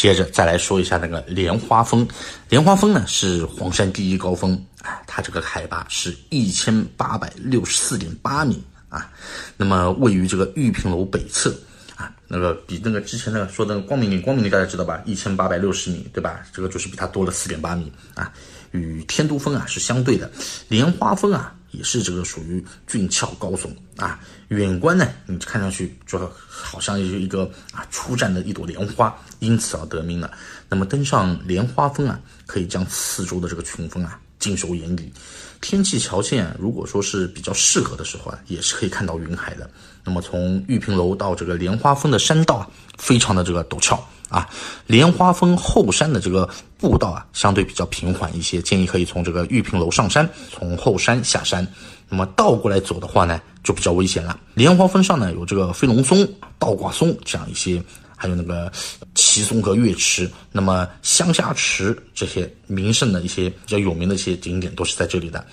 接着再来说一下那个莲花峰，莲花峰呢是黄山第一高峰，啊，它这个海拔是一千八百六十四点八米啊，那么位于这个玉屏楼北侧啊，那个比那个之前那个说的光明顶，光明顶大家知道吧，一千八百六十米，对吧？这个就是比它多了四点八米啊，与天都峰啊是相对的，莲花峰啊。也是这个属于俊俏高耸啊，远观呢，你看上去就好像是一个啊初绽的一朵莲花，因此而得名了。那么登上莲花峰啊，可以将四周的这个群峰啊尽收眼底。天气条件如果说是比较适合的时候啊，也是可以看到云海的。那么从玉屏楼到这个莲花峰的山道啊，非常的这个陡峭。啊，莲花峰后山的这个步道啊，相对比较平缓一些，建议可以从这个玉屏楼上山，从后山下山。那么倒过来走的话呢，就比较危险了。莲花峰上呢有这个飞龙松、倒挂松这样一些，还有那个奇松和月池，那么香虾池这些名胜的一些比较有名的一些景点都是在这里的。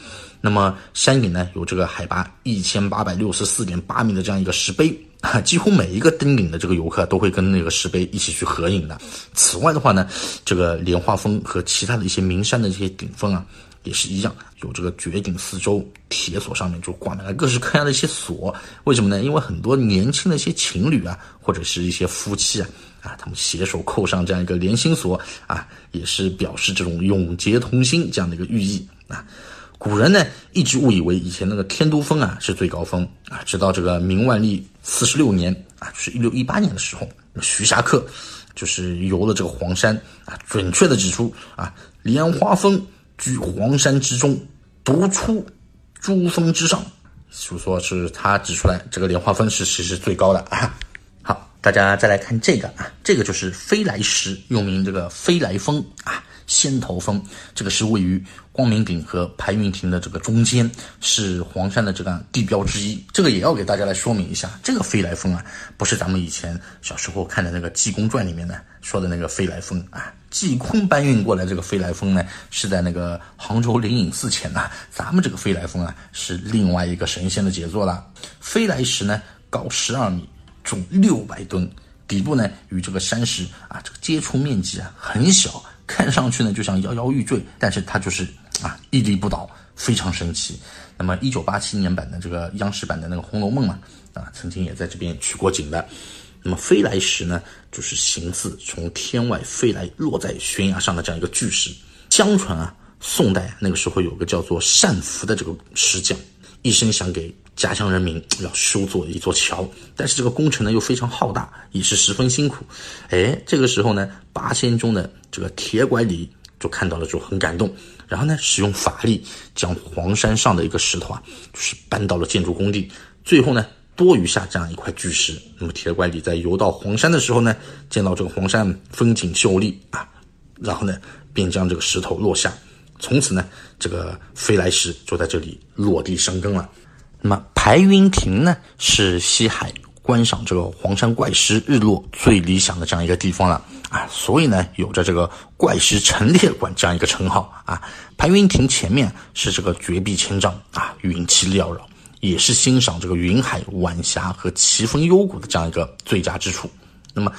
那么山顶呢有这个海拔一千八百六十四点八米的这样一个石碑。啊，几乎每一个登顶的这个游客都会跟那个石碑一起去合影的。此外的话呢，这个莲花峰和其他的一些名山的这些顶峰啊，也是一样，有这个绝顶四周铁锁上面就挂满了各式各样的一些锁。为什么呢？因为很多年轻的一些情侣啊，或者是一些夫妻啊，啊，他们携手扣上这样一个连心锁啊，也是表示这种永结同心这样的一个寓意啊。古人呢一直误以为以前那个天都峰啊是最高峰啊，直到这个明万历四十六年啊，就是一六一八年的时候，徐霞客就是游了这个黄山啊，准确的指出啊，莲花峰居黄山之中，独出诸峰之上，就说是他指出来这个莲花峰是其实最高的啊。好，大家再来看这个啊，这个就是飞来石，又名这个飞来峰啊。仙头峰，这个是位于光明顶和排云亭的这个中间，是黄山的这个地标之一。这个也要给大家来说明一下，这个飞来峰啊，不是咱们以前小时候看的那个《济公传》里面呢说的那个飞来峰啊。济公搬运过来这个飞来峰呢，是在那个杭州灵隐寺前呐。咱们这个飞来峰啊，是另外一个神仙的杰作了。飞来石呢，高十二米，重六百吨，底部呢与这个山石啊，这个接触面积啊很小。看上去呢就像摇摇欲坠，但是它就是啊屹立不倒，非常神奇。那么一九八七年版的这个央视版的那个《红楼梦》嘛，啊曾经也在这边取过景的。那么飞来石呢，就是形似从天外飞来落在悬崖上的这样一个巨石。相传啊，宋代那个时候有个叫做单福的这个石匠，一生想给。家乡人民要修做一座桥，但是这个工程呢又非常浩大，也是十分辛苦。哎，这个时候呢，八仙中的这个铁拐李就看到了，就很感动。然后呢，使用法力将黄山上的一个石头啊，就是搬到了建筑工地。最后呢，多余下这样一块巨石。那么铁拐李在游到黄山的时候呢，见到这个黄山风景秀丽啊，然后呢，便将这个石头落下。从此呢，这个飞来石就在这里落地生根了。那么排云亭呢，是西海观赏这个黄山怪石日落最理想的这样一个地方了啊，所以呢，有着这个怪石陈列馆这样一个称号啊。排云亭前面是这个绝壁千丈啊，云气缭绕，也是欣赏这个云海晚霞和奇峰幽谷的这样一个最佳之处。那么，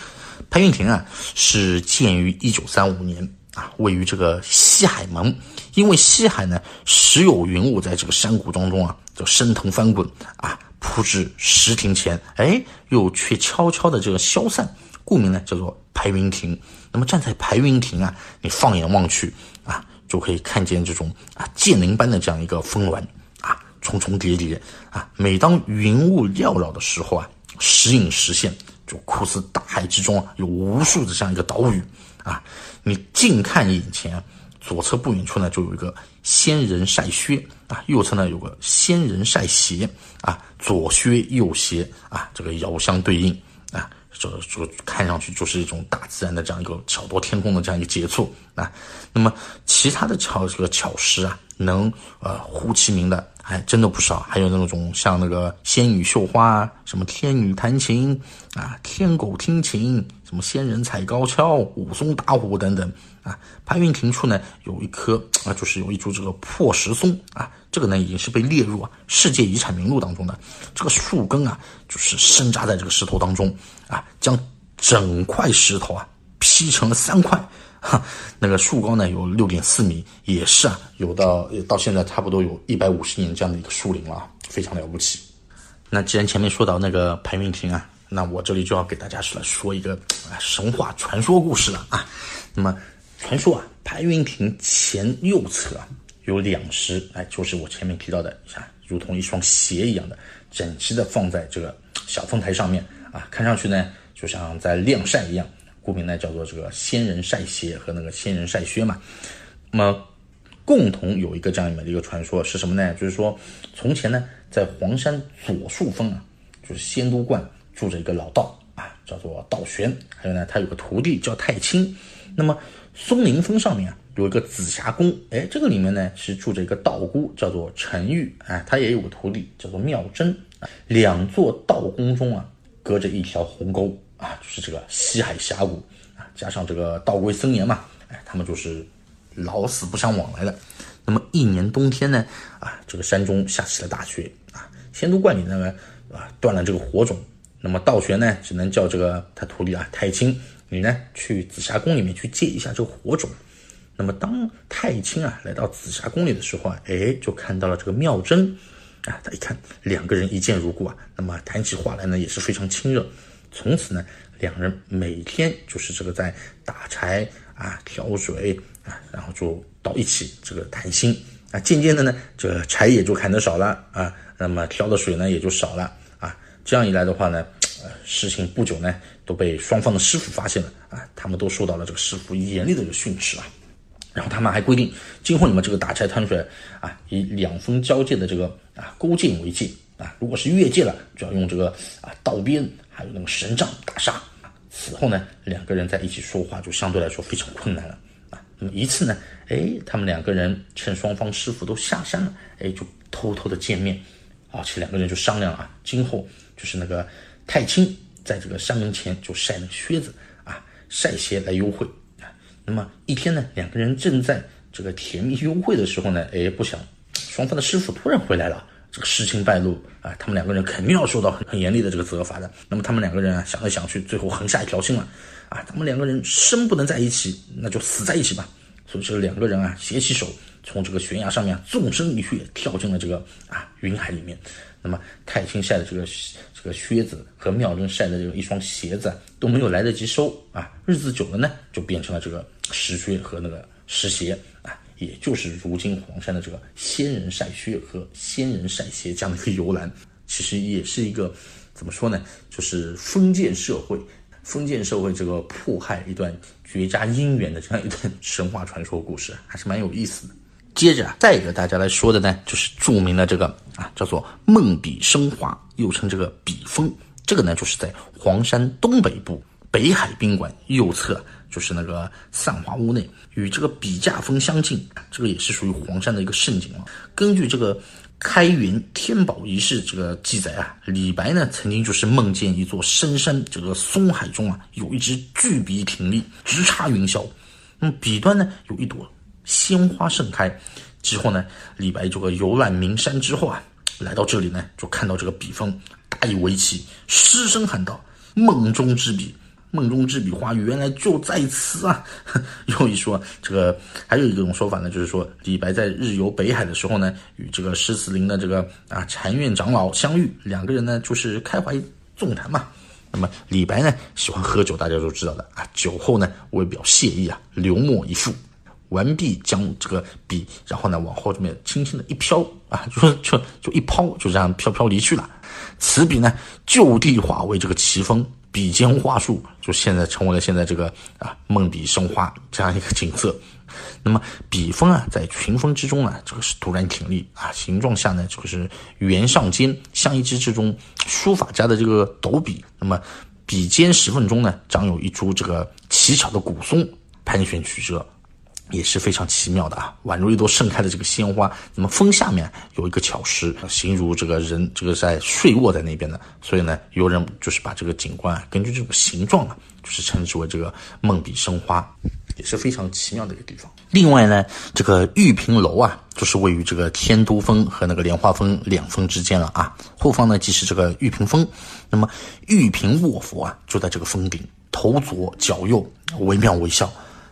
排云亭啊，是建于一九三五年。啊，位于这个西海门，因为西海呢时有云雾在这个山谷当中啊，就升腾翻滚啊，扑至石亭前，哎，又却悄悄的这个消散，故名呢叫做排云亭。那么站在排云亭啊，你放眼望去啊，就可以看见这种啊剑灵般的这样一个峰峦啊，重重叠叠啊。每当云雾缭绕的时候啊，时隐时现，就酷似大海之中啊有无数的这样一个岛屿。啊，你近看眼前，左侧不远处呢就有一个仙人晒靴啊，右侧呢有个仙人晒鞋啊，左靴右鞋啊，这个遥相对应啊，这这看上去就是一种大自然的这样一个巧夺天工的这样一个杰作啊。那么其他的巧这个巧石啊，能呃呼其名的还真的不少，还有那种像那个仙女绣花，什么天女弹琴啊，天狗听琴。什么仙人踩高跷、武松打虎等等啊！潘云亭处呢有一棵啊，就是有一株这个破石松啊，这个呢已经是被列入啊世界遗产名录当中的。这个树根啊，就是深扎在这个石头当中啊，将整块石头啊劈成了三块，哈，那个树高呢有六点四米，也是啊，有到到现在差不多有一百五十年这样的一个树龄了，非常了不起。那既然前面说到那个潘云亭啊，那我这里就要给大家来说一个啊神话传说故事了啊。那么传说啊，白云亭前右侧有两石，哎，就是我前面提到的，像如同一双鞋一样的，整齐的放在这个小凤台上面啊，看上去呢就像在晾晒一样。故名呢叫做这个仙人晒鞋和那个仙人晒靴嘛。那么共同有一个这样的一个传说是什么呢？就是说从前呢在黄山左树峰啊，就是仙都观住着一个老道啊，叫做道玄。还有呢他有个徒弟叫太清。那么松林峰上面啊有一个紫霞宫，哎，这个里面呢是住着一个道姑叫做陈玉，哎，他也有个徒弟叫做妙真。两座道宫中啊隔着一条鸿沟。啊，就是这个西海峡谷啊，加上这个道归森严嘛，哎，他们就是老死不相往来的。那么一年冬天呢，啊，这个山中下起了大雪啊，仙都观里那个啊断了这个火种，那么道玄呢只能叫这个他徒弟啊太清，你呢去紫霞宫里面去借一下这个火种。那么当太清啊来到紫霞宫里的时候啊，哎，就看到了这个妙真啊，他一看两个人一见如故啊，那么谈起话来呢也是非常亲热。从此呢，两人每天就是这个在打柴啊、挑水啊，然后就到一起这个谈心啊。渐渐的呢，这个柴也就砍得少了啊，那么挑的水呢也就少了。这样一来的话呢，呃，事情不久呢都被双方的师傅发现了啊，他们都受到了这个师傅严厉的这个训斥啊。然后他们还规定，今后你们这个打柴谈水啊，以两峰交界的这个啊沟涧为界啊，如果是越界了，就要用这个啊道鞭。还有那个神杖打杀，此后呢，两个人在一起说话就相对来说非常困难了啊。那么一次呢，哎，他们两个人趁双方师傅都下山了，哎，就偷偷的见面，而且两个人就商量啊，今后就是那个太清在这个山门前就晒那个靴子啊，晒鞋来幽会啊。那么一天呢，两个人正在这个甜蜜幽会的时候呢，哎，不想双方的师傅突然回来了。这个事情败露啊，他们两个人肯定要受到很很严厉的这个责罚的。那么他们两个人啊，想来想去，最后横下一条心了啊，他们两个人生不能在一起，那就死在一起吧。所以这两个人啊，携起手，从这个悬崖上面纵身一跃，跳进了这个啊云海里面。那么太清晒的这个这个靴子和妙真晒的这个一双鞋子都没有来得及收啊，日子久了呢，就变成了这个石靴和那个石鞋啊。也就是如今黄山的这个仙人晒靴和仙人晒鞋这样的一个由来，其实也是一个怎么说呢？就是封建社会，封建社会这个迫害一段绝佳姻缘的这样一段神话传说故事，还是蛮有意思的。接着啊，再给大家来说的呢，就是著名的这个啊，叫做梦笔生花，又称这个笔峰。这个呢，就是在黄山东北部北海宾馆右侧。就是那个散花屋内，与这个笔架峰相近，这个也是属于黄山的一个胜景啊。根据这个开元天宝仪式这个记载啊，李白呢曾经就是梦见一座深山这个松海中啊，有一支巨笔挺立，直插云霄，那么笔端呢有一朵鲜花盛开。之后呢，李白这个游览名山之后啊，来到这里呢，就看到这个笔锋，大以为奇，失声喊道：“梦中之笔。”梦中之笔画原来就在此啊！又一说，这个还有一种说法呢，就是说李白在日游北海的时候呢，与这个诗词林的这个啊禅院长老相遇，两个人呢就是开怀纵谈嘛。那么李白呢喜欢喝酒，大家都知道的啊。酒后呢为表谢意啊，流墨一幅，完毕将这个笔，然后呢往后这么轻轻的一飘啊，就就就一抛，就这样飘飘离去了。此笔呢就地化为这个奇峰。笔尖画树，就现在成为了现在这个啊梦笔生花这样一个景色。那么笔锋啊，在群峰之中呢，这个是突然挺立啊，形状下呢，这个是圆上尖，像一支这种书法家的这个斗笔。那么笔尖石缝中呢，长有一株这个奇巧的古松盘旋曲折。也是非常奇妙的啊，宛如一朵盛开的这个鲜花。那么峰下面有一个巧石，形如这个人这个在睡卧在那边的，所以呢，有人就是把这个景观根据这个形状啊，就是称之为这个梦笔生花，也是非常奇妙的一个地方。另外呢，这个玉屏楼啊，就是位于这个天都峰和那个莲花峰两峰之间了啊。后方呢即是这个玉屏峰，那么玉屏卧佛啊就在这个峰顶头左脚右，惟妙惟肖。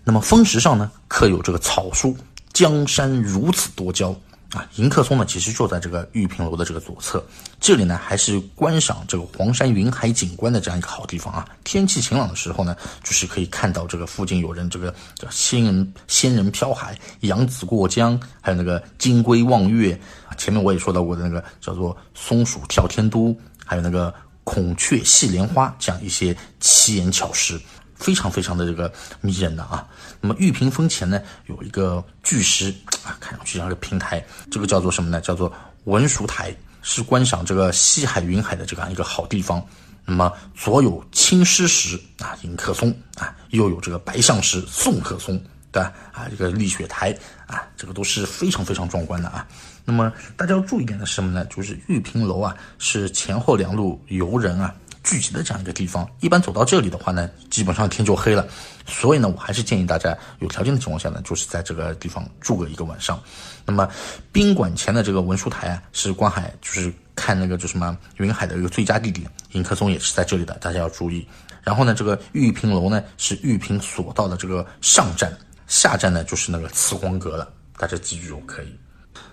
那么峰石上呢，刻有这个草书“江山如此多娇”。啊，迎客松呢，其实就在这个玉屏楼的这个左侧。这里呢，还是观赏这个黄山云海景观的这样一个好地方啊。天气晴朗的时候呢，就是可以看到这个附近有人这个叫仙人仙人飘海、扬子过江，还有那个金龟望月啊。前面我也说到过的那个叫做松鼠跳天都，还有那个孔雀戏莲花这样一些奇岩巧石。非常非常的这个迷人的啊，那么玉屏峰前呢有一个巨石啊，看上去像个平台，这个叫做什么呢？叫做文殊台，是观赏这个西海云海的这样一个好地方。那么左有青狮石啊，迎客松啊，右有这个白象石送客松，对吧？啊，这个立雪台啊，这个都是非常非常壮观的啊。那么大家要注意点的是什么呢？就是玉屏楼啊，是前后两路游人啊。聚集的这样一个地方，一般走到这里的话呢，基本上天就黑了。所以呢，我还是建议大家有条件的情况下呢，就是在这个地方住个一个晚上。那么宾馆前的这个文殊台啊，是观海，就是看那个就什么云海的一个最佳地点。迎客松也是在这里的，大家要注意。然后呢，这个玉屏楼呢是玉屏索道的这个上站，下站呢就是那个慈光阁了，大家记住就可以。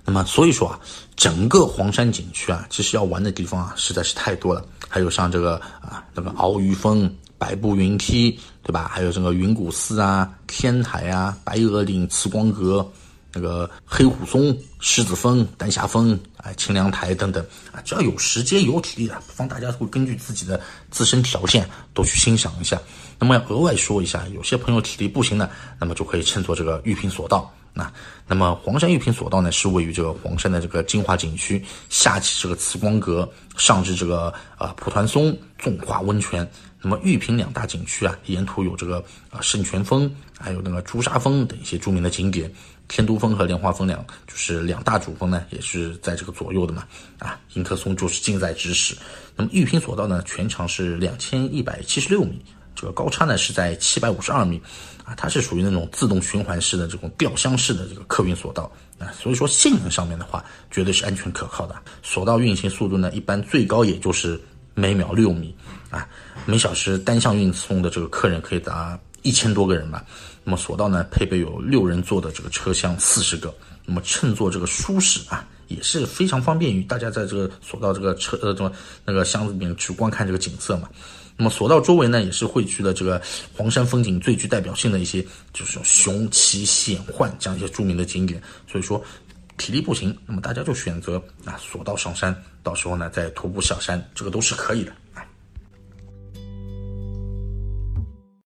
那么所以说啊，整个黄山景区啊，其实要玩的地方啊，实在是太多了。还有像这个啊，那个鳌鱼峰、百步云梯，对吧？还有这个云谷寺啊、天台啊、白鹅岭、慈光阁、那个黑虎松、狮子峰、丹霞峰啊、清凉台等等啊，只要有时间有体力的，不妨大家会根据自己的自身条件都去欣赏一下。那么要额外说一下，有些朋友体力不行的，那么就可以乘坐这个玉屏索道。那，那么黄山玉屏索道呢，是位于这个黄山的这个精华景区，下起这个慈光阁，上至这个呃蒲团松纵华温泉。那么玉屏两大景区啊，沿途有这个啊圣泉峰，还有那个朱砂峰等一些著名的景点。天都峰和莲花峰两就是两大主峰呢，也是在这个左右的嘛。啊，迎客松就是近在咫尺。那么玉屏索道呢，全长是两千一百七十六米。这个高差呢是在七百五十二米，啊，它是属于那种自动循环式的这种吊箱式的这个客运索道啊，所以说性能上面的话，绝对是安全可靠的。索道运行速度呢，一般最高也就是每秒六米，啊，每小时单向运送的这个客人可以达一千多个人吧。那么索道呢，配备有六人座的这个车厢四十个，那么乘坐这个舒适啊，也是非常方便于大家在这个索道这个车呃这么那个箱子里面去观看这个景色嘛。那么索道周围呢，也是汇聚了这个黄山风景最具代表性的一些，就是雄奇险幻这样一些著名的景点。所以说，体力不行，那么大家就选择啊索道上山，到时候呢再徒步下山，这个都是可以的。